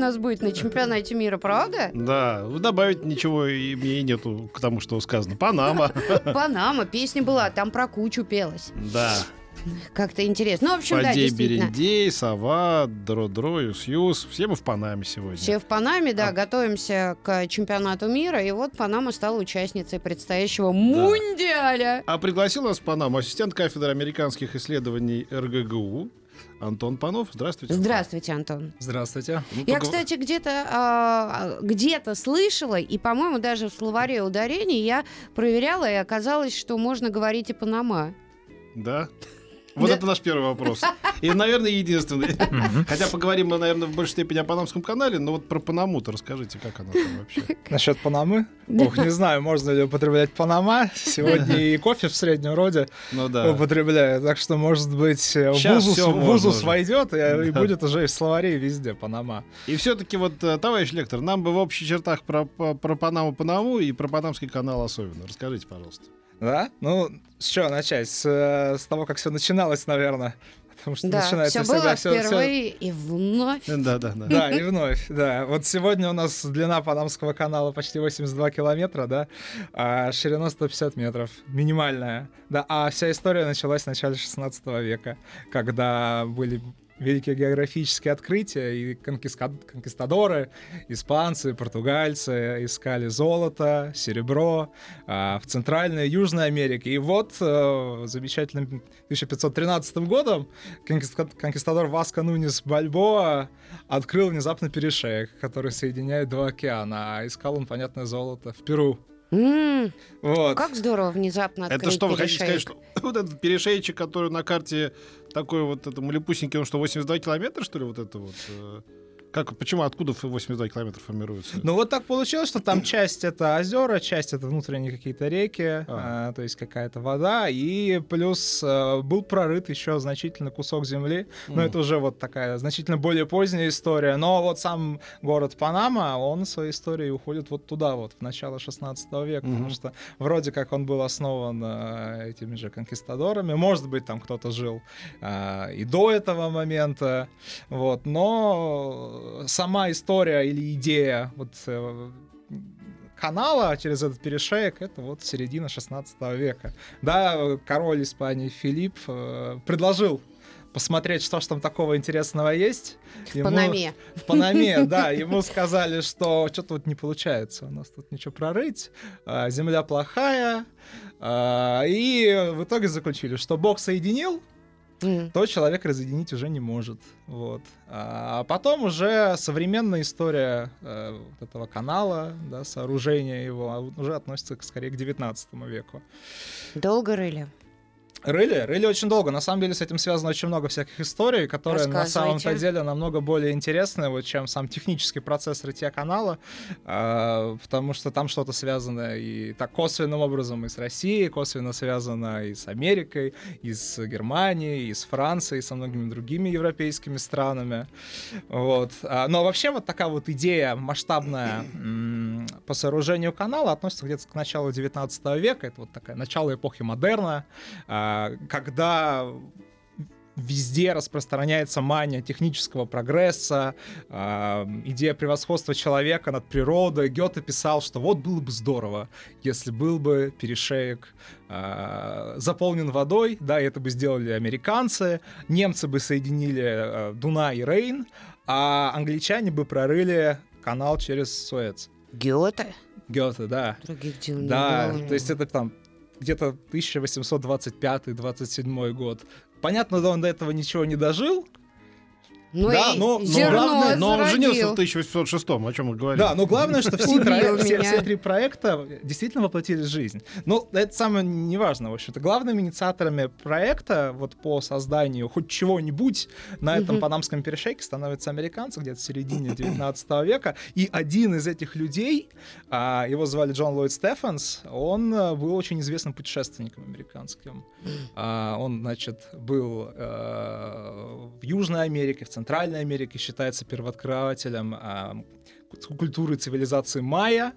Нас будет на чемпионате мира, правда? Да, добавить ничего и мне нету к тому, что сказано. Панама. Панама, песня была, там про кучу пелась. Да. Как-то интересно. Ну, в общем, да, Подей, действительно. Берендей, Сова, Дро-Дро, Юс-Юс. Все мы в Панаме сегодня. Все в Панаме, да, А- готовимся к чемпионату мира, и вот Панама стала участницей предстоящего мундиаля. А пригласил нас в Панаму ассистент кафедры американских исследований РГГУ Антон Панов. Здравствуйте. Здравствуйте, Антон. Здравствуйте. Ну, Я, поговор- кстати, где-то а, где-то слышала, и, по-моему, даже в словаре ударений я проверяла, и оказалось, что можно говорить и Панама. Да. Вот Да. это наш первый вопрос. И, наверное, единственный. Хотя поговорим мы, наверное, в большей степени о Панамском канале, но вот про Панаму-то расскажите, как она там вообще. Насчет Панамы? Ох, не знаю, можно ли употреблять Панама. Сегодня и кофе в среднем роде Ну да. употребляют. Так что, может быть, в Щас узус, всё в можно узус уже. войдет, и, будет уже и в словаре везде Панама. И все-таки вот, э, товарищ лектор, нам бы в общих чертах про, по- про Панаму Панаму и про Панамский канал особенно. Расскажите, пожалуйста. Да? Ну, с чего начать? С, э, с того, как все начиналось, наверное. Потому что Да, начинается все было всегда впервые и вновь. Да, да, да. Да, и вновь, да. Вот сегодня у нас длина Панамского канала почти 82 километра, да, а ширина 150 метров, минимальная. Да, а вся история началась в начале 16 века, когда были великие географические открытия, и конкистадоры, испанцы, португальцы искали золото, серебро а, в Центральной и Южной Америке. И вот э, замечательным 1513 годом конкиста- конкистадор Васко Нунис Бальбоа открыл внезапно перешеек, который соединяет два океана. А искал он, понятное, золото в Перу. М, Вот. Как здорово внезапно открыть Это что, вы хотите сказать, что вот этот перешейчик, который на карте такой вот это малепусенький, он что, 82 километра, что ли, вот это вот? Как, почему, откуда 82 километра формируется? Ну вот так получилось, что там часть это озера, часть это внутренние какие-то реки, А. а, то есть какая-то вода, и плюс э, был прорыт еще значительный кусок земли. Но Мгм. это уже вот такая значительно более поздняя история. Но вот сам город Панама, он своей истории уходит вот туда вот, в начало 16 века, Мгм. потому что вроде как он был основан э, этими же конкистадорами. Может быть, там кто-то жил а, и до этого момента, вот, но сама история или идея вот э, канала через этот перешеек это вот середина 16 века. Да, король Испании Филипп э, предложил посмотреть, что ж там такого интересного есть. В Ему- Панаме. в Панаме, да, ему сказали, что что-то вот не получается, у нас тут ничего прорыть, а, земля плохая, а, и в итоге заключили, что Бог соединил, М. то человек разъединить уже не может. Вот. А потом уже современная история э, вот этого канала, да, сооружения его, а уже относится к- скорее к 19 веку. Долго рыли? Рыли, рыли очень долго. На самом деле с этим связано очень много всяких историй, которые на самом-то деле намного более интересны, вот, чем сам технический процесс рытья канала, а, потому что там что-то связано и так косвенным образом и с Россией, косвенно связано и с Америкой, и с Германией, и с Францией, и со многими другими европейскими странами. Вот. А, Но вообще вот такая вот идея масштабная по сооружению канала относится где-то к началу 19 века. Это вот такая начало эпохи модерна, а, когда везде распространяется мания технического прогресса, а, идея превосходства человека над природой. Гёте писал, что вот было бы здорово, если был бы перешеек а, заполнен водой, да, и это бы сделали американцы, немцы бы соединили а, Дуна и Рейн, а англичане бы прорыли канал через Суэц. Гёте? Гёте, да. Других дел не Да, было. то есть это там где-то 1825-27 год. Понятно, да, он до этого ничего не дожил, Ну Да, и но- но зерно главное- Но он женился в 1806 о чем мы говорим. Да, но главное, что все, трои- все- все три проекта действительно воплотились в жизнь. Ну, это самое неважное, в общем-то. Главными инициаторами проекта вот по созданию хоть чего-нибудь на этом Мгм. панамском перешейке становятся американцы где-то в середине 19 века. И один из этих людей, а, его звали Джон Ллойд Стефанс, он а, был очень известным путешественником американским. А, Он, значит, был э, в Южной Америке, в Центральной Америке, считается первооткрывателем ку- культуры цивилизации майя.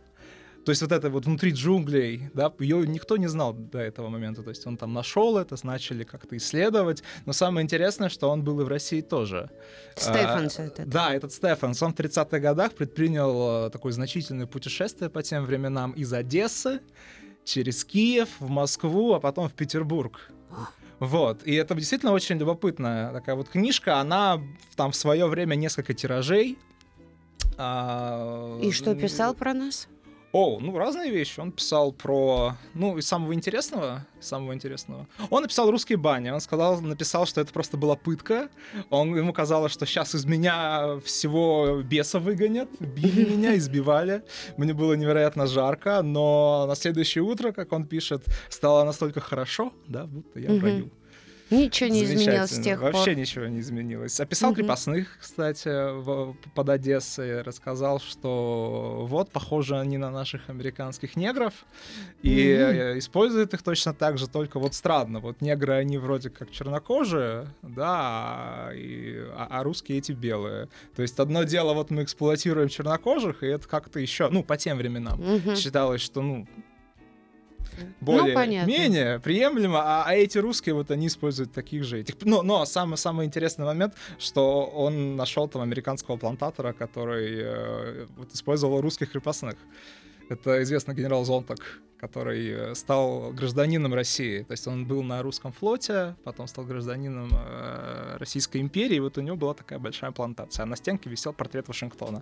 То есть вот это вот внутри джунглей, да, ее никто не знал до этого момента. То есть он там нашел это, начали как-то исследовать. Но самое интересное, что он был и в России тоже. Стефанс А, этот. Да, этот Стефанс. Он в 30-х годах предпринял э, такое значительное путешествие по тем временам из Одессы через Киев в Москву, а потом в Петербург. Вот. И это действительно очень любопытная такая вот книжка. Она там в свое время несколько тиражей. А, И что писал про нас? О, ну разные вещи. Он писал про, ну, из самого интересного, самого интересного. Он написал русские бани. Он сказал, написал, что это просто была пытка. Он ему казалось, что сейчас из меня всего беса выгонят, били меня, избивали. Мне было невероятно жарко, но на следующее утро, как он пишет, стало настолько хорошо, да, будто я в раю. Ничего не изменилось с тех Вообще пор. ничего не изменилось. Описал Мгм. крепостных, кстати, в- под Одессой. Рассказал, что вот, похожи они на наших американских негров. И э, используют их точно так же, только вот странно. Вот негры, они вроде как чернокожие, да, а, и- а, а русские эти белые. То есть одно дело, вот мы эксплуатируем чернокожих, и это как-то еще, ну, по тем временам Мгм. считалось, что, ну, Ну, более понятно. менее приемлемо, а, а эти русские вот они используют таких же этих. Но, но самый самый интересный момент, что он нашел там американского плантатора, который э, вот, использовал русских крепостных. Это известный генерал Зонтак, который э, стал гражданином России. То есть он был на русском флоте, потом стал гражданином э, Российской империи, и вот у него была такая большая плантация. А на стенке висел портрет Вашингтона.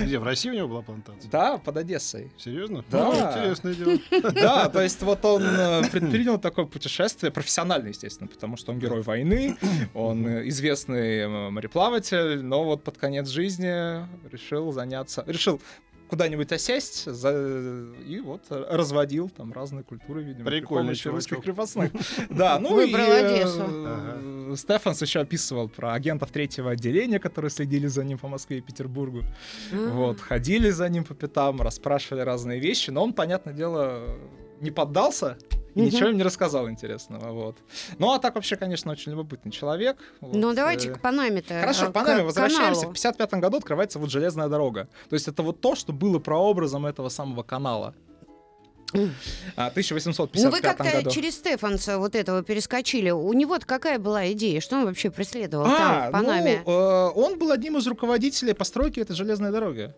Где, в России у него была плантация? Да, под Одессой. Серьезно? Да. Ну, Интересное дело. Да, то есть вот он э, предпринял такое путешествие, профессионально, естественно, потому что он герой войны, он известный э, мореплаватель, но вот под конец жизни решил заняться, решил куда-нибудь осесть за- и вот разводил там разные культуры, видимо, при Прикольный помощи русских крепостных. Да, ну и Выбрал э, Одессу. Стефанс еще описывал про агентов третьего отделения, которые следили за ним по Москве и Петербургу. Вот, ходили за ним по пятам, расспрашивали разные вещи, но он, понятное дело, не поддался и Мгм. ничего им не рассказал интересного, вот. Ну, а так вообще, конечно, очень любопытный человек. вот, Ну, давайте э, к Панаме-то. Хорошо, э, к Панаме к возвращаемся. каналу. В 55 году открывается вот железная дорога. То есть это вот то, что было прообразом этого самого канала. А, 1855 Ну, вы как-то году. через Стефанса вот этого перескочили. У него-то какая была идея? Что он вообще преследовал А, там, в Панаме? ну, э, он был одним из руководителей постройки этой железной дороги.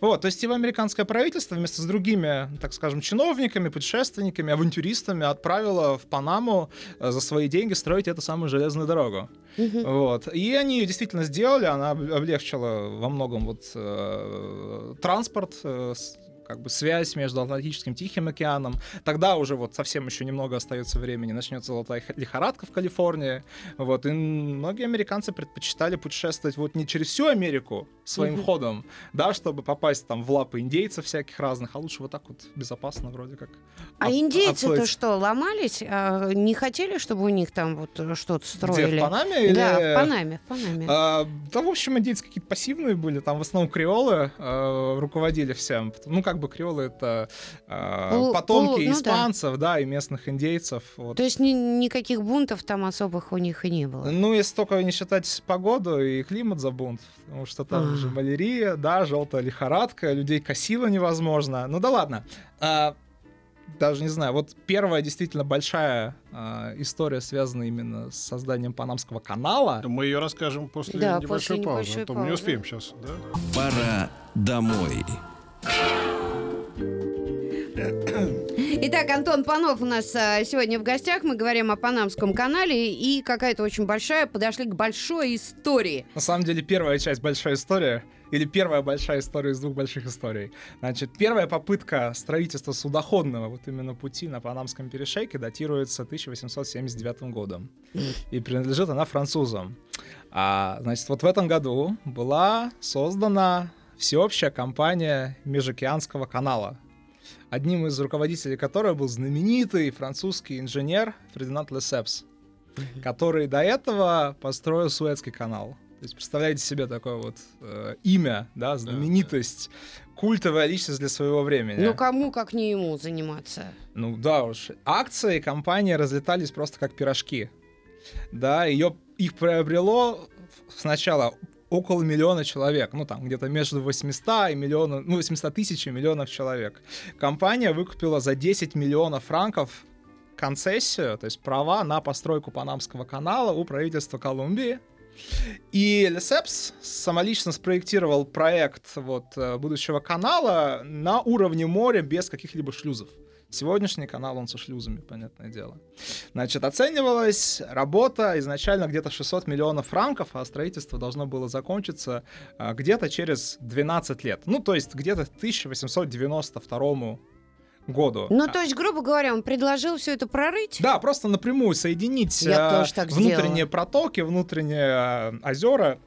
Вот, то есть его американское правительство вместе с другими, так скажем, чиновниками, путешественниками, авантюристами отправило в Панаму э, за свои деньги строить эту самую железную дорогу. Вот. И они ее действительно сделали, она об- облегчила во многом вот, э, транспорт, э, как бы связь между Атлантическим и Тихим океаном. Тогда уже вот совсем еще немного остается времени, начнется золотая лихорадка в Калифорнии. Вот. И многие американцы предпочитали путешествовать вот не через всю Америку своим Мгм. ходом, да, чтобы попасть там в лапы индейцев всяких разных, а лучше вот так вот безопасно вроде как. А от- индейцы-то что, ломались? А, не хотели, чтобы у них там вот э, что-то Где, строили? в Панаме? Да, или- в Панаме, в Панаме. А, да, в общем, индейцы какие-то пассивные были, там в основном креолы э, руководили всем. Ну, как бы креолы это э, потомки ну да. испанцев, да. и местных индейцев. Вот. То есть ни- никаких бунтов там особых у них и не было. Ну, если только не считать погоду и климат за бунт, потому что там А. же малярия, да, желтая лихорадка, людей косило невозможно. Ну да ладно. А, даже не знаю, вот первая действительно большая а, история, связанная именно с созданием Панамского канала. Мы ее расскажем после Да, небольшой после паузы. а то мы не успеем сейчас, да? Пора домой. Итак, Антон Панов у нас а, сегодня в гостях. Мы говорим о Панамском канале и какая-то очень большая, подошли к большой истории. На самом деле, первая часть большая история, или первая большая история из двух больших историй. Значит, первая попытка строительства судоходного вот именно пути на Панамском перешейке датируется 1879 годом. И принадлежит она французам. А, значит, вот в этом году была создана всеобщая компания Межокеанского канала, одним из руководителей которой был знаменитый французский инженер Фердинанд Лесепс, который до этого построил Суэцкий канал. То есть представляете себе такое вот э, имя, да, знаменитость, культовая личность для своего времени. Ну кому, как не ему заниматься? Ну да уж. Акции компании разлетались просто как пирожки. Да, ее, их приобрело сначала около миллиона человек, ну там где-то между 800 и миллиона, ну 800 тысяч и миллионов человек. Компания выкупила за 10 миллионов франков концессию, то есть права на постройку Панамского канала у правительства Колумбии. И Лесепс самолично спроектировал проект вот, э, будущего канала на уровне моря без каких-либо шлюзов. Сегодняшний канал, он со шлюзами, понятное дело. Значит, оценивалась работа изначально где-то 600 миллионов франков, а строительство должно было закончиться а, где-то через 12 лет. Ну, то есть где-то к 1892 году. Ну, то есть, грубо говоря, он предложил все это прорыть? Да, просто напрямую соединить Я а, тоже так внутренние сделала. протоки, внутренние а, озера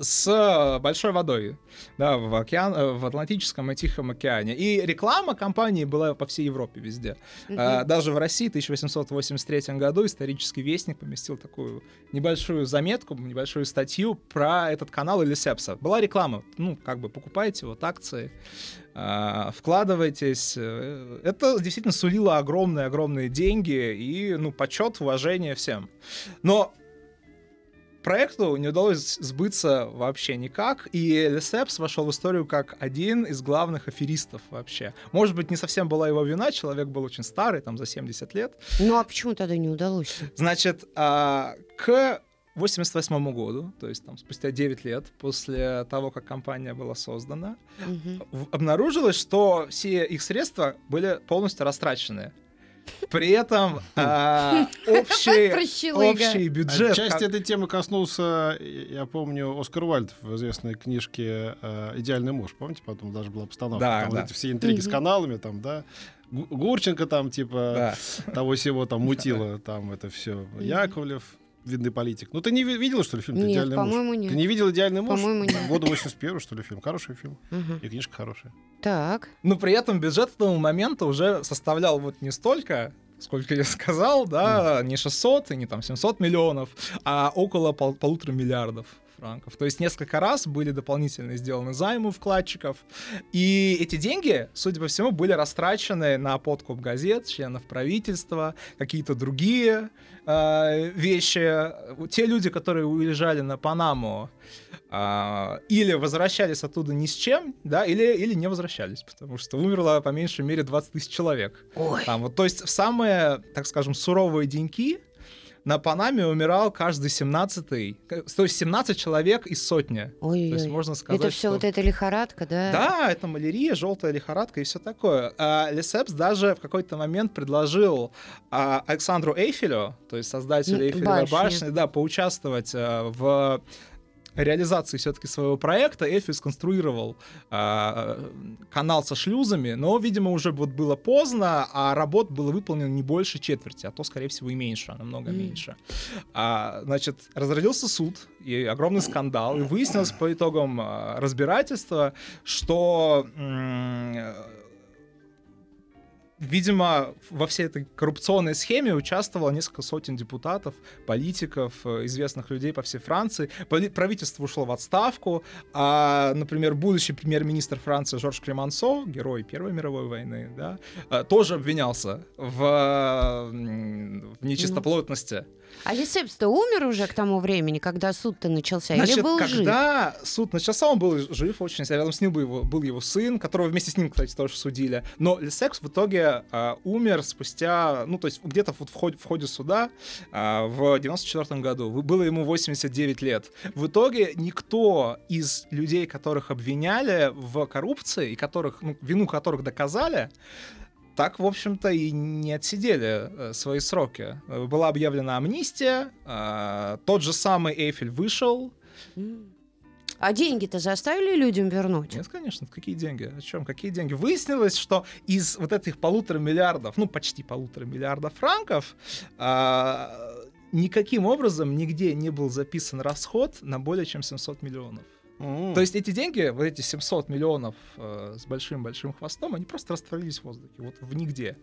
с большой водой, да, в, океан, э, в Атлантическом и Тихом океане. И реклама компании была по всей Европе везде. А, даже в России в 1883 году исторический вестник поместил такую небольшую заметку, небольшую статью про этот канал Элисепса. Была реклама, ну, как бы покупайте вот акции, а, вкладывайтесь. Э, Это действительно сулило огромные-огромные деньги и, ну, почет, уважение всем. Но проекту не удалось сбыться вообще никак, и Лесепс вошел в историю как один из главных аферистов вообще. Может быть, не совсем была его вина, человек был очень старый, там, за 70 лет. Ну, а почему тогда не удалось? Значит, а, к 88 году, то есть там спустя 9 лет после того, как компания была создана, в- обнаружилось, что все их средства были полностью растрачены. При этом а, общий, общий бюджет... Часть этой темы коснулся, я помню, Оскар Уальд в известной книжке э, «Идеальный муж». Помните, потом даже была постановка. Да, там да. вот эти все интриги с каналами, там, да. Гу- Гурченко там, типа, Да. того всего там мутило, там это все. Яковлев, видный политик. Ну, ты не ви- видела, что ли, фильм Нет, «Идеальный муж»? по-моему, нет. Ты не видел «Идеальный муж»? По-моему, нет. Года 81 что ли, фильм. Хороший фильм. Мгм. И книжка хорошая. Так. Но при этом бюджет к тому моменту уже составлял вот не столько, сколько я сказал, да, не 600 и не там 700 миллионов, а около пол- полутора миллиардов франков. То есть несколько раз были дополнительно сделаны займы вкладчиков. И эти деньги, судя по всему, были растрачены на подкуп газет, членов правительства, какие-то другие э, вещи. Те люди, которые уезжали на Панаму, а, или возвращались оттуда ни с чем, да, или, или не возвращались, потому что умерло по меньшей мере 20 тысяч человек. Ой. Там, вот, то есть в самые, так скажем, суровые деньки на Панаме умирал каждый 17-й, к- то есть 17 человек из сотни. То есть можно сказать, Это все что... вот эта лихорадка, да? Да, это малярия, желтая лихорадка и все такое. А Лесепс даже в какой-то момент предложил а, Александру Эйфелю, то есть создателю Эйфелевой башни. башни, да, поучаствовать а, в реализации все-таки своего проекта Эйфель сконструировал а, канал со шлюзами, но, видимо, уже вот было поздно, а работ было выполнено не больше четверти, а то, скорее всего, и меньше, а намного М. меньше. А, значит, разразился суд, и огромный скандал, и выяснилось по итогам а, разбирательства, что м, э, Видимо, во всей этой коррупционной схеме участвовало несколько сотен депутатов, политиков, э, известных людей по всей Франции. Правительство ушло в отставку, а, например, будущий премьер-министр Франции Жорж Кремансо, герой Первой мировой войны, да, э, тоже обвинялся в, э, в нечистоплотности. А Лисепс-то умер уже к тому времени, когда суд-то начался? Или Значит, был жив? когда суд начался, он был жив очень, рядом с ним был его, был его сын, которого вместе с ним, кстати, тоже судили. Но Лесекс в итоге а, умер спустя, ну, то есть где-то вот в ходе, в ходе суда а, в 94 году. Было ему 89 лет. В итоге никто из людей, которых обвиняли в коррупции, и которых, ну, вину которых доказали, так, в общем-то, и не отсидели э, свои сроки. Э, Была объявлена амнистия, а, тот же самый Эйфель вышел. А деньги-то заставили людям вернуть? Нет, конечно, какие деньги? О чем? Какие деньги? Выяснилось, что из вот этих полутора миллиардов, ну, почти полутора миллиардов франков, а, никаким образом нигде не был записан расход на более чем 700 миллионов. М. То есть эти деньги, вот эти 700 миллионов э, с большим-большим хвостом, они просто растворились в воздухе, вот в нигде.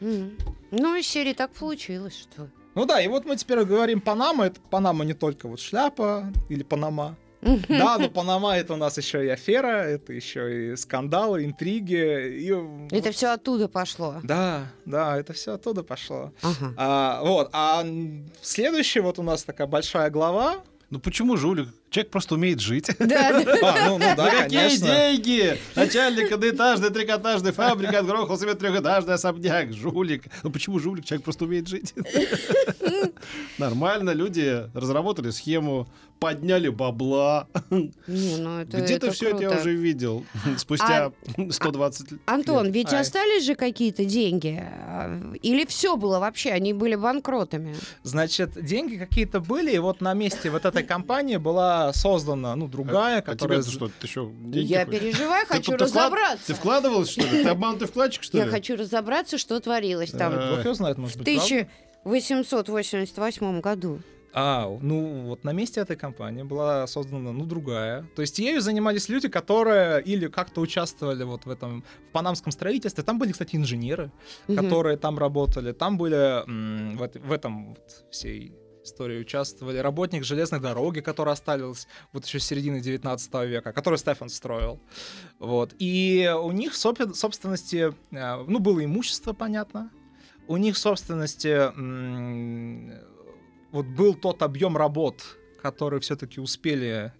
Мгм. Ну, из серии так получилось, что... Ну да, и вот мы теперь говорим Панама. Это Панама не только вот шляпа или Панама. Да, но Панама это у нас еще и афера, это еще и скандалы, интриги. И... Это все оттуда пошло. Да, да, это все оттуда пошло. Ага. А, вот, а следующая вот у нас такая большая глава. Ну почему жулик? Человек просто умеет жить. Да. А, ну, ну да, За какие конечно. деньги? Начальник одноэтажной трикотажной фабрики отгрохал себе трехэтажный особняк. Жулик. Ну почему жулик? Человек просто умеет жить. Нормально, люди разработали схему, подняли бабла. Не, ну это Где-то все это я круто. А уже видел. Спустя 120 лет. Антон, ведь Ай. остались же какие-то деньги? А, Или все было вообще? Они были банкротами? Значит, деньги какие-то были, и вот на месте вот этой компании была создана, ну, другая, А которая... тебе что, ты еще деньги Я хочешь? переживаю, хочу ты разобраться. Ты вкладывалась, что ли? Ты обманутый вкладчик, что Я ли? хочу разобраться, что творилось там Э, Бог его знает, может в быть, правда? 1888 году. А, ну вот на месте этой компании была создана, ну, другая. То есть ею занимались люди, которые или как-то участвовали вот в этом, в панамском строительстве. Там были, кстати, инженеры, Мгм. которые там работали. Там были м, в, в этом вот всей истории участвовали работник железной дороги, который остался вот еще с середины 19 века, который Стефан строил. Вот. И у них в собственности, э, ну, было имущество, понятно. У них в собственности вот был тот объем работ, который все-таки успели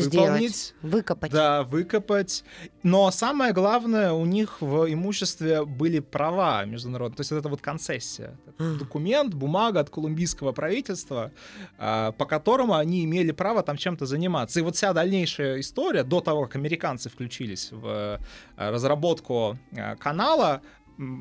Сделать, выполнить. выкопать. Да, выкопать. Но самое главное, у них в имуществе были права международные. То есть это вот концессия. Документ, бумага от колумбийского правительства, а, по которому они имели право там чем-то заниматься. И вот вся дальнейшая история, до того, как американцы включились в э, разработку э, канала,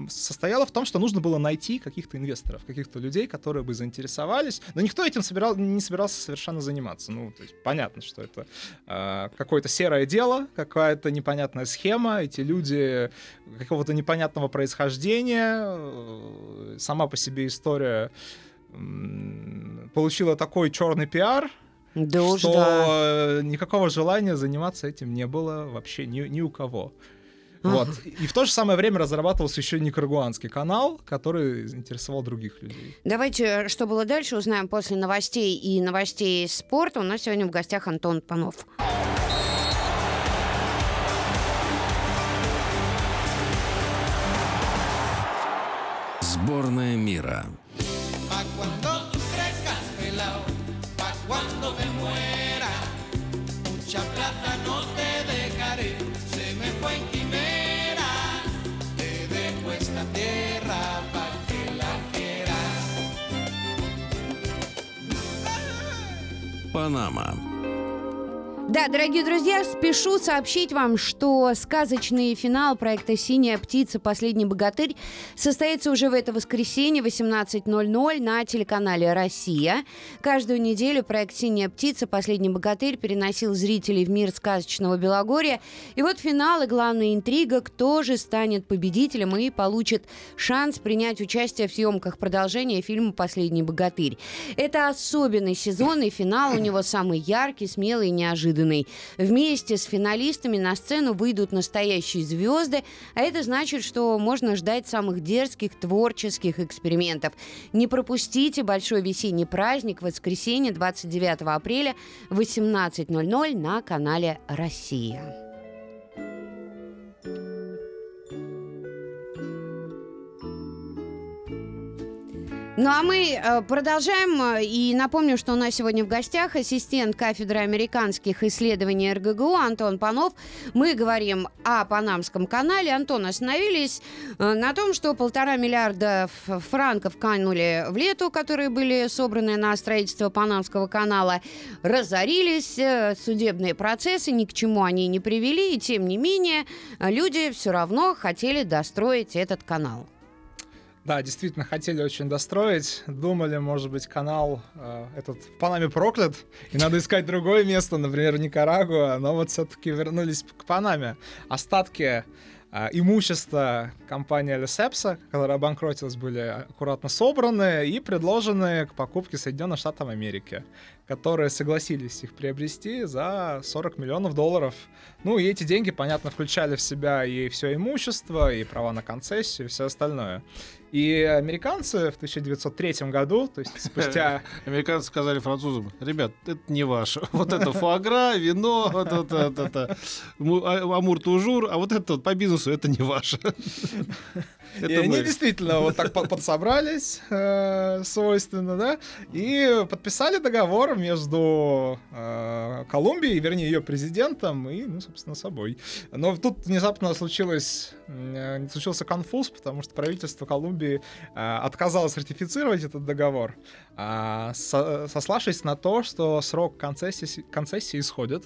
состояла в том, что нужно было найти каких-то инвесторов, каких-то людей, которые бы заинтересовались. Но никто этим собирал, не собирался совершенно заниматься. Ну, то есть понятно, что это э, какое-то серое дело, какая-то непонятная схема. Эти люди какого-то непонятного происхождения. э, Сама по себе история м, получила такой черный пиар, Да уж, что да. э, никакого желания заниматься этим не было вообще ни, ни у кого. Вот. И в то же самое время разрабатывался еще никарагуанский канал, который заинтересовал других людей. Давайте, что было дальше, узнаем после новостей и новостей спорта. У нас сегодня в гостях Антон Панов. Сборная мира. Панама. Да, дорогие друзья, спешу сообщить вам, что сказочный финал проекта «Синяя птица. Последний богатырь» состоится уже в это воскресенье в 18.00 на телеканале «Россия». Каждую неделю проект «Синяя птица. Последний богатырь» переносил зрителей в мир сказочного Белогорья. И вот финал и главная интрига, кто же станет победителем и получит шанс принять участие в съемках продолжения фильма «Последний богатырь». Это особенный сезон, и финал у него самый яркий, смелый и неожиданный. Вместе с финалистами на сцену выйдут настоящие звезды, а это значит, что можно ждать самых дерзких творческих экспериментов. Не пропустите большой весенний праздник в воскресенье 29 апреля в 18.00 на канале «Россия». Ну а мы э, продолжаем э, и напомню, что у нас сегодня в гостях ассистент кафедры американских исследований РГГУ Антон Панов. Мы говорим о Панамском канале. Антон, остановились э, на том, что полтора миллиарда франков канули в лету, которые были собраны на строительство Панамского канала, разорились, судебные процессы ни к чему они не привели, и тем не менее люди все равно хотели достроить этот канал. Да, действительно, хотели очень достроить. Думали, может быть, канал э, этот в Панаме проклят, и надо искать другое место, например, Никарагуа, но вот все-таки вернулись к Панаме. Остатки а, имущество компании Лесепса, которая обанкротилась, были аккуратно собраны и предложены к покупке Соединенных Штатов Америки, которые согласились их приобрести за 40 миллионов долларов. Ну и эти деньги, понятно, включали в себя и все имущество, и права на концессию, и все остальное. И американцы в 1903 году, то есть спустя... Американцы сказали французам, ребят, это не ваше. Вот это фуагра, вино, вот это, это, это а, амур-тужур, а вот это вот по бизнесу это не ваше. И они действительно вот так подсобрались э, свойственно, да, и подписали договор между э, Колумбией, вернее, ее президентом и, ну, собственно, собой. Но тут внезапно случилось, э, случился конфуз, потому что правительство Колумбии отказалось ратифицировать этот договор, а сославшись на то, что срок концессии, концессии исходит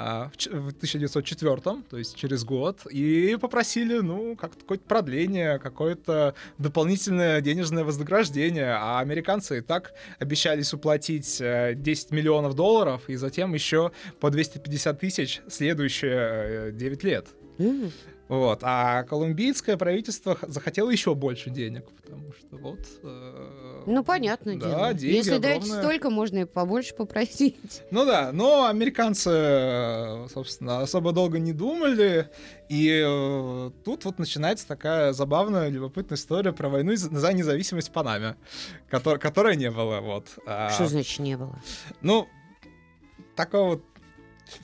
в 1904, то есть через год, и попросили, ну, как какое-то продление, какое-то дополнительное денежное вознаграждение, а американцы и так обещались уплатить 10 э, миллионов долларов и затем еще по 250 тысяч следующие 9 э, лет. Mm. Вот. А колумбийское правительство захотело еще больше денег, потому что вот... Э, ну, понятно да, дело. Деньги Если огромные. дать столько, можно и побольше попросить. Ну да, но американцы, э, собственно, особо долго не думали, и э, тут вот начинается такая забавная, любопытная история про войну за независимость Панаме, который, которой не было, вот. А Что значит не было? Ну, такого вот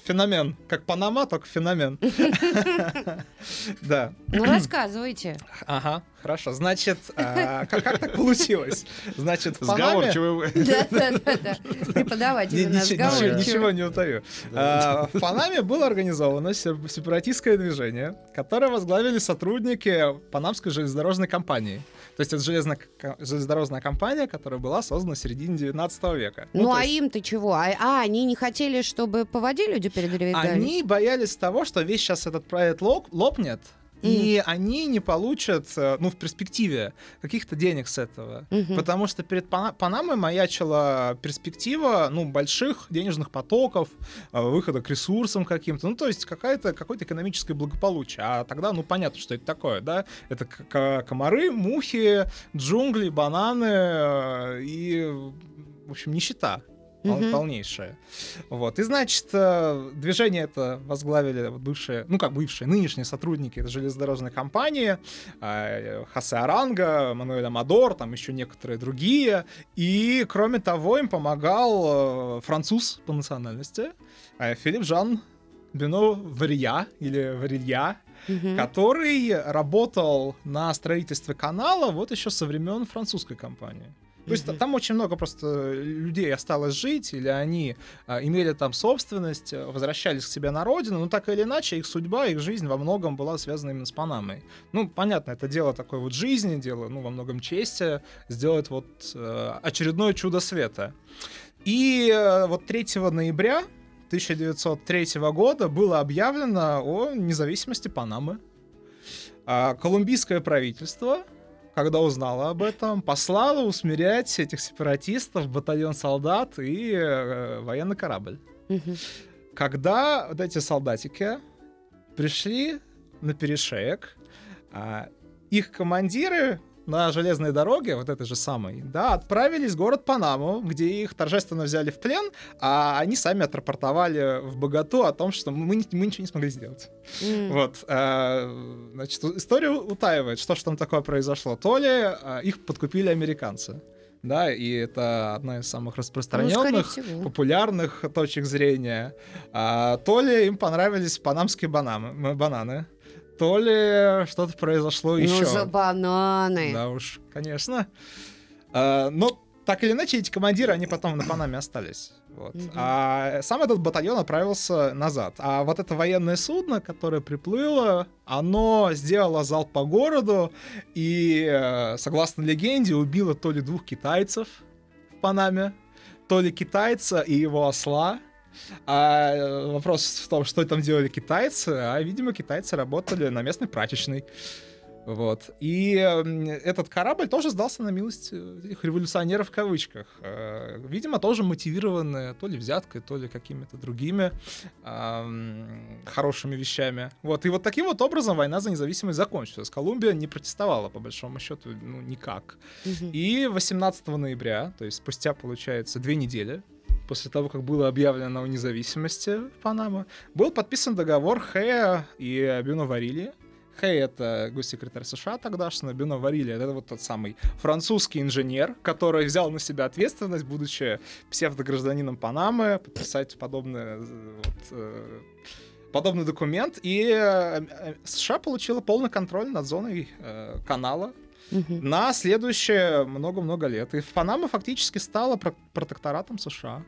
феномен. Как Панама, только феномен. Да. Ну, рассказывайте. Ага, хорошо. Значит, а, как так получилось? Значит, в Панаме... Да, да, да, да. Преподаватель нас Ничего не утаю. А, в Панаме было организовано сепаратистское движение, которое возглавили сотрудники Панамской железнодорожной компании. То есть это железная, железнодорожная компания, которая была создана в середине 19 века. Ну, ну а есть... им-то чего? А, а, они не хотели, чтобы по воде люди передвигались? Они боялись того, что весь сейчас этот проект лоп, лопнет, и они не получат, э, ну, в перспективе каких-то денег с этого. Mm-hmm. Потому что перед Панамой маячила перспектива, ну, больших денежных потоков, э, выхода к ресурсам каким-то, ну, то есть какая-то, какое-то экономическое благополучие. А тогда, ну, понятно, что это такое, да? Это комары, мухи, джунгли, бананы э, и, в общем, нищета mm-hmm. полнейшее. Вот. И, значит, э, движение это возглавили бывшие, ну, как бывшие, нынешние сотрудники железнодорожной компании, э, Хосе Аранга, Мануэль Амадор, там еще некоторые другие. И, кроме того, им помогал э, француз по национальности, Филипп Жан Бено Вария, или Варилья, угу. который работал на строительстве канала вот еще со времен французской компании. То есть mm-hmm. там очень много просто людей осталось жить, или они а, имели там собственность, э, возвращались к себе на родину, но так или иначе их судьба, их жизнь во многом была связана именно с Панамой. Ну, понятно, это дело такой вот жизни, дело, ну, во многом чести, сделать вот э, очередное чудо света. И э, вот 3 ноября 1903 года было объявлено о независимости Панамы. А колумбийское правительство когда узнала об этом, послала усмирять этих сепаратистов, батальон солдат и э, военный корабль. Угу. Когда вот эти солдатики пришли на перешеек, а, их командиры на железной дороге, вот этой же самой, да, отправились в город Панаму, где их торжественно взяли в плен, а они сами отрапортовали в Богату о том, что мы, мы ничего не смогли сделать. Mm. Вот. А, значит, история утаивает, что же там такое произошло. То ли а, их подкупили американцы. Да, и это одна из самых распространенных, ну, популярных точек зрения. А, то ли им понравились панамские бананы, бананы то ли что-то произошло ну, еще. Ну, за бананы. Да уж, конечно. А, но так или иначе, эти командиры, они потом на Панаме остались. Вот. Mm-hmm. А сам этот батальон отправился назад. А вот это военное судно, которое приплыло, оно сделало залп по городу и, э, согласно легенде, убило то ли двух китайцев в Панаме, то ли китайца и его осла, а э, вопрос в том, что там делали китайцы, а, видимо, китайцы работали на местной прачечной. Вот. И этот корабль тоже сдался на милость этих революционеров в кавычках. Э, Видимо, тоже мотивированные то ли взяткой, то ли какими-то другими ам, хорошими вещами. Вот. И вот таким вот образом война за независимость закончилась. Колумбия не протестовала, по большому счету, ну, никак. И 18 ноября, то есть спустя, получается, две недели, после того, как было объявлено о независимости Панама, был подписан договор Хэя и Бюно Варили. Хэй — это госсекретарь США тогдашний, Бюно Варили — это вот тот самый французский инженер, который взял на себя ответственность, будучи псевдогражданином Панамы, подписать подобное, э, вот, э, подобный документ. И э, США получила полный контроль над зоной э, канала, Мгм. на следующие много-много лет. И Панама фактически стала про- протекторатом США.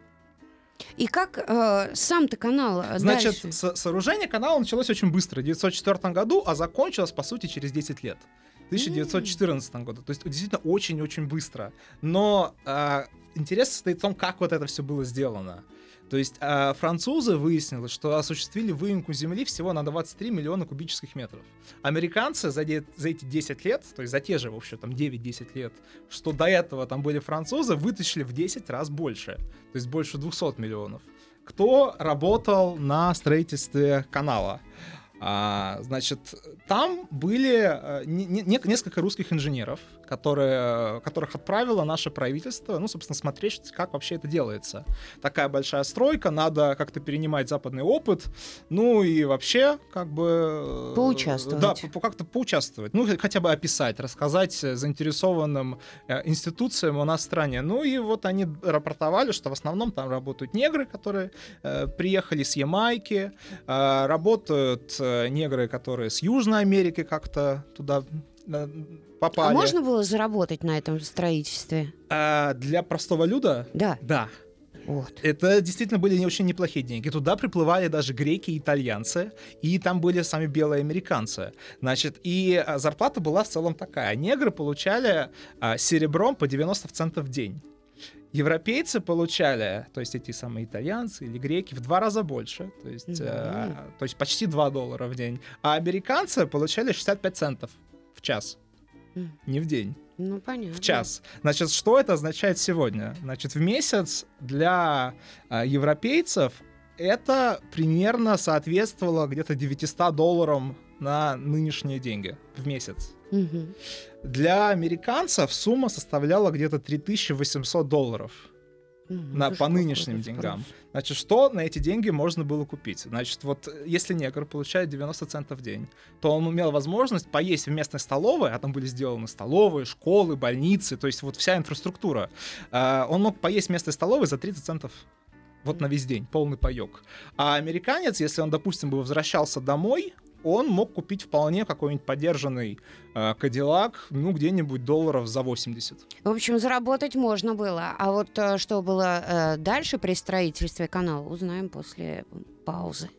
И как э, сам-то канал э, Значит, дальше? со- сооружение канала началось очень быстро, в 1904 году, а закончилось, по сути, через 10 лет. В 1914 году. То есть действительно очень-очень быстро. Но э, интерес состоит в том, как вот это все было сделано. То есть э, французы выяснилось, что осуществили выемку земли всего на 23 миллиона кубических метров. Американцы за, де- за эти 10 лет, то есть за те же, в общем, там 9-10 лет, что до этого там были французы, вытащили в 10 раз больше. То есть больше 200 миллионов. Кто работал на строительстве канала? А, значит, там были э, не- не- не- несколько русских инженеров, которые, которых отправило наше правительство, ну, собственно, смотреть, как вообще это делается. Такая большая стройка, надо как-то перенимать западный опыт, ну и вообще, как бы... э, Поучаствовать. Да, по- по- как-то поучаствовать. Ну, хотя бы описать, рассказать э, заинтересованным э, институциям у нас в стране. Ну и вот они рапортовали, что в основном там работают негры, которые э, приехали с Ямайки, э, работают э, негры, которые с Южной Америки как-то туда э, попали. А можно было заработать на этом строительстве? А для простого люда? Да, Да. вот. Это действительно были не очень неплохие деньги. Туда приплывали даже греки и итальянцы, и там были сами белые американцы. Значит, и а, зарплата была в целом такая. Негры получали а, серебром по 90 центов в день. Европейцы получали, то есть эти самые итальянцы или греки, в два раза больше, то есть, э, то есть почти 2 доллара в день. А американцы получали 65 центов в час, не в день Ну, понятно. в час. Значит, что это означает сегодня? Значит, в месяц для а, европейцев это примерно соответствовало где-то 900 долларам на нынешние деньги в месяц. Мгм. Для американцев сумма составляла где-то 3800 долларов Мгм. на, по нынешним деньгам. спрос. Значит, что на эти деньги можно было купить? Значит, вот э, если негр получает 90 центов в день, то он имел возможность поесть в местной столовой, а там были сделаны столовые, школы, больницы, то есть вот вся инфраструктура. А, Он мог поесть в местной столовой за 30 центов вот на весь день, полный паёк. А американец, если он, допустим, бы возвращался домой, он мог купить вполне какой-нибудь подержанный э, Кадиллак, ну, где-нибудь долларов за 80. В общем, заработать можно было. А вот э, что было э, дальше при строительстве канала, узнаем после паузы.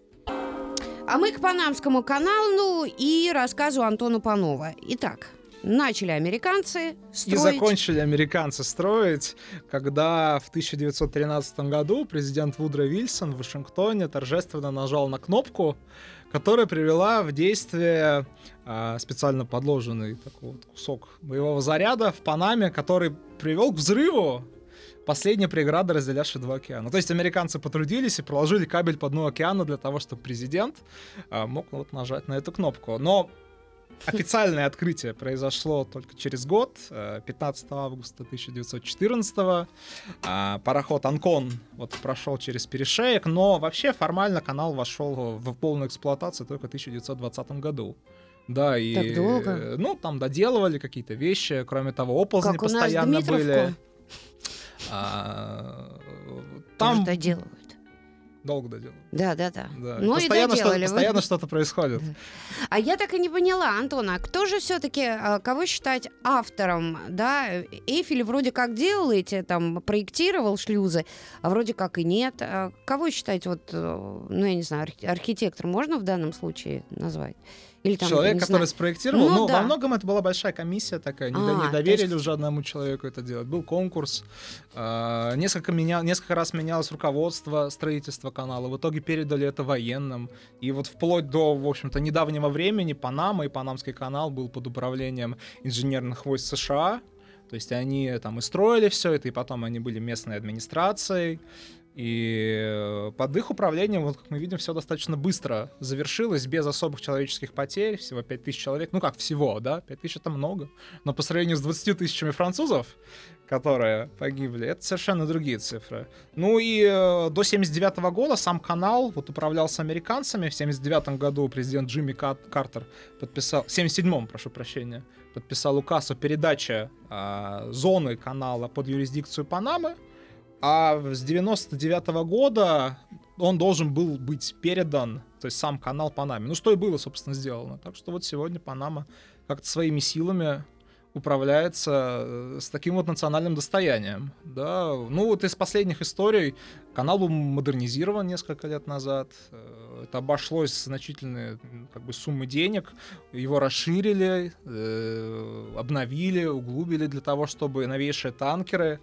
А мы к Панамскому каналу и рассказу Антона Панова. Итак, начали американцы И строить... закончили американцы строить, когда в 1913 году президент Вудро Вильсон в Вашингтоне торжественно нажал на кнопку, которая привела в действие а, специально подложенный такой вот кусок боевого заряда в Панаме, который привел к взрыву последней преграды, разделявшей два океана. То есть американцы потрудились и проложили кабель по дну океана для того, чтобы президент а, мог вот нажать на эту кнопку. Но Официальное открытие произошло только через год, э, 15 августа 1914 А, Пароход Анкон вот прошел через перешеек, но вообще формально канал вошел в полную эксплуатацию только в 1920 году. Да, и... Так долго? э, Ну, там доделывали какие-то вещи, кроме того, оползни Как у нас постоянно были. А, Там Доделывают. долго доделывали. Да, да, да. Да. Ну и постоянно что- доделали. вы. постоянно что-то происходит. А я так и не поняла, Антон, а кто же все-таки, кого считать автором, да? Эйфель вроде как делал эти, там, проектировал шлюзы, а вроде как и нет. А кого считать, вот, э, ну, я не знаю, архи- архитектор можно в данном случае назвать? Или там, Человек, который знаю. спроектировал, Ну ну, да. во многом это была большая комиссия такая, не, А, не доверили есть- уже одному человеку это делать. Был конкурс, а, несколько, меня, несколько раз менялось руководство строительства канала. В итоге передали это военным. И вот вплоть до, в общем-то, недавнего времени Панама и Панамский канал был под управлением инженерных войск США. То есть они там и строили все это, и потом они были местной администрацией. И под их управлением, вот как мы видим, все достаточно быстро завершилось, без особых человеческих потерь, всего 5 тысяч человек. Ну как всего, да? 5 тысяч это много. Но по сравнению с 20 тысячами французов, которые погибли, это совершенно другие цифры. Ну и э, до 79 года сам канал вот управлялся американцами. В 79 году президент Джимми Картер подписал... В 77 прошу прощения. Подписал указ о передаче э, зоны канала под юрисдикцию Панамы а с 99 -го года он должен был быть передан, то есть сам канал Панаме. Ну, что и было, собственно, сделано. Так что вот сегодня Панама как-то своими силами управляется э, с таким вот национальным достоянием. Да? Ну, вот из последних историй канал был модернизирован несколько лет назад. Э, это обошлось значительные как бы, суммы денег. Его расширили, э, обновили, углубили для того, чтобы новейшие танкеры,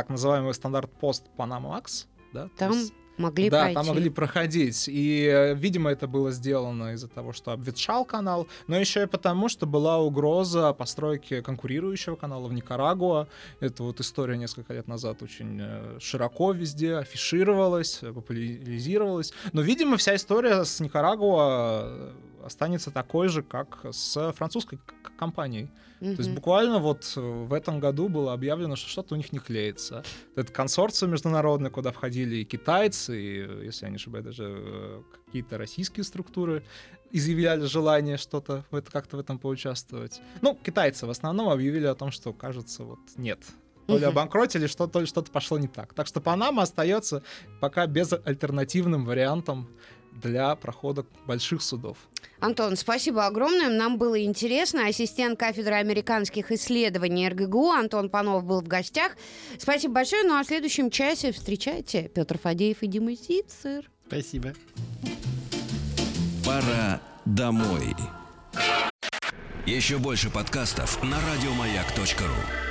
так называемый стандарт пост Panama Max, да, там есть, могли да, пройти. там могли проходить. И, видимо, это было сделано из-за того, что обветшал канал, но еще и потому, что была угроза постройки конкурирующего канала в Никарагуа. Это вот история несколько лет назад очень э, широко везде афишировалась, популяризировалась. Но, видимо, вся история с Никарагуа э, останется такой же, как с французской компанией. Mm-hmm. То есть буквально вот э, в этом году было объявлено, что что-то у них не клеится. Это консорциум международный, куда входили и китайцы, и, э, если я не ошибаюсь, даже э, какие-то российские структуры изъявляли желание что-то в это, как-то в этом поучаствовать. Ну, китайцы в основном объявили о том, что, кажется, вот нет. То ли обанкротили, что то ли что-то пошло не так. Так что Панама остается пока безальтернативным вариантом для прохода больших судов. Антон, спасибо огромное. Нам было интересно. Ассистент кафедры американских исследований РГГУ Антон Панов был в гостях. Спасибо большое. Ну а в следующем часе встречайте Петр Фадеев и Дима Зицер. Спасибо. Пора домой. Еще больше подкастов на радиомаяк.ру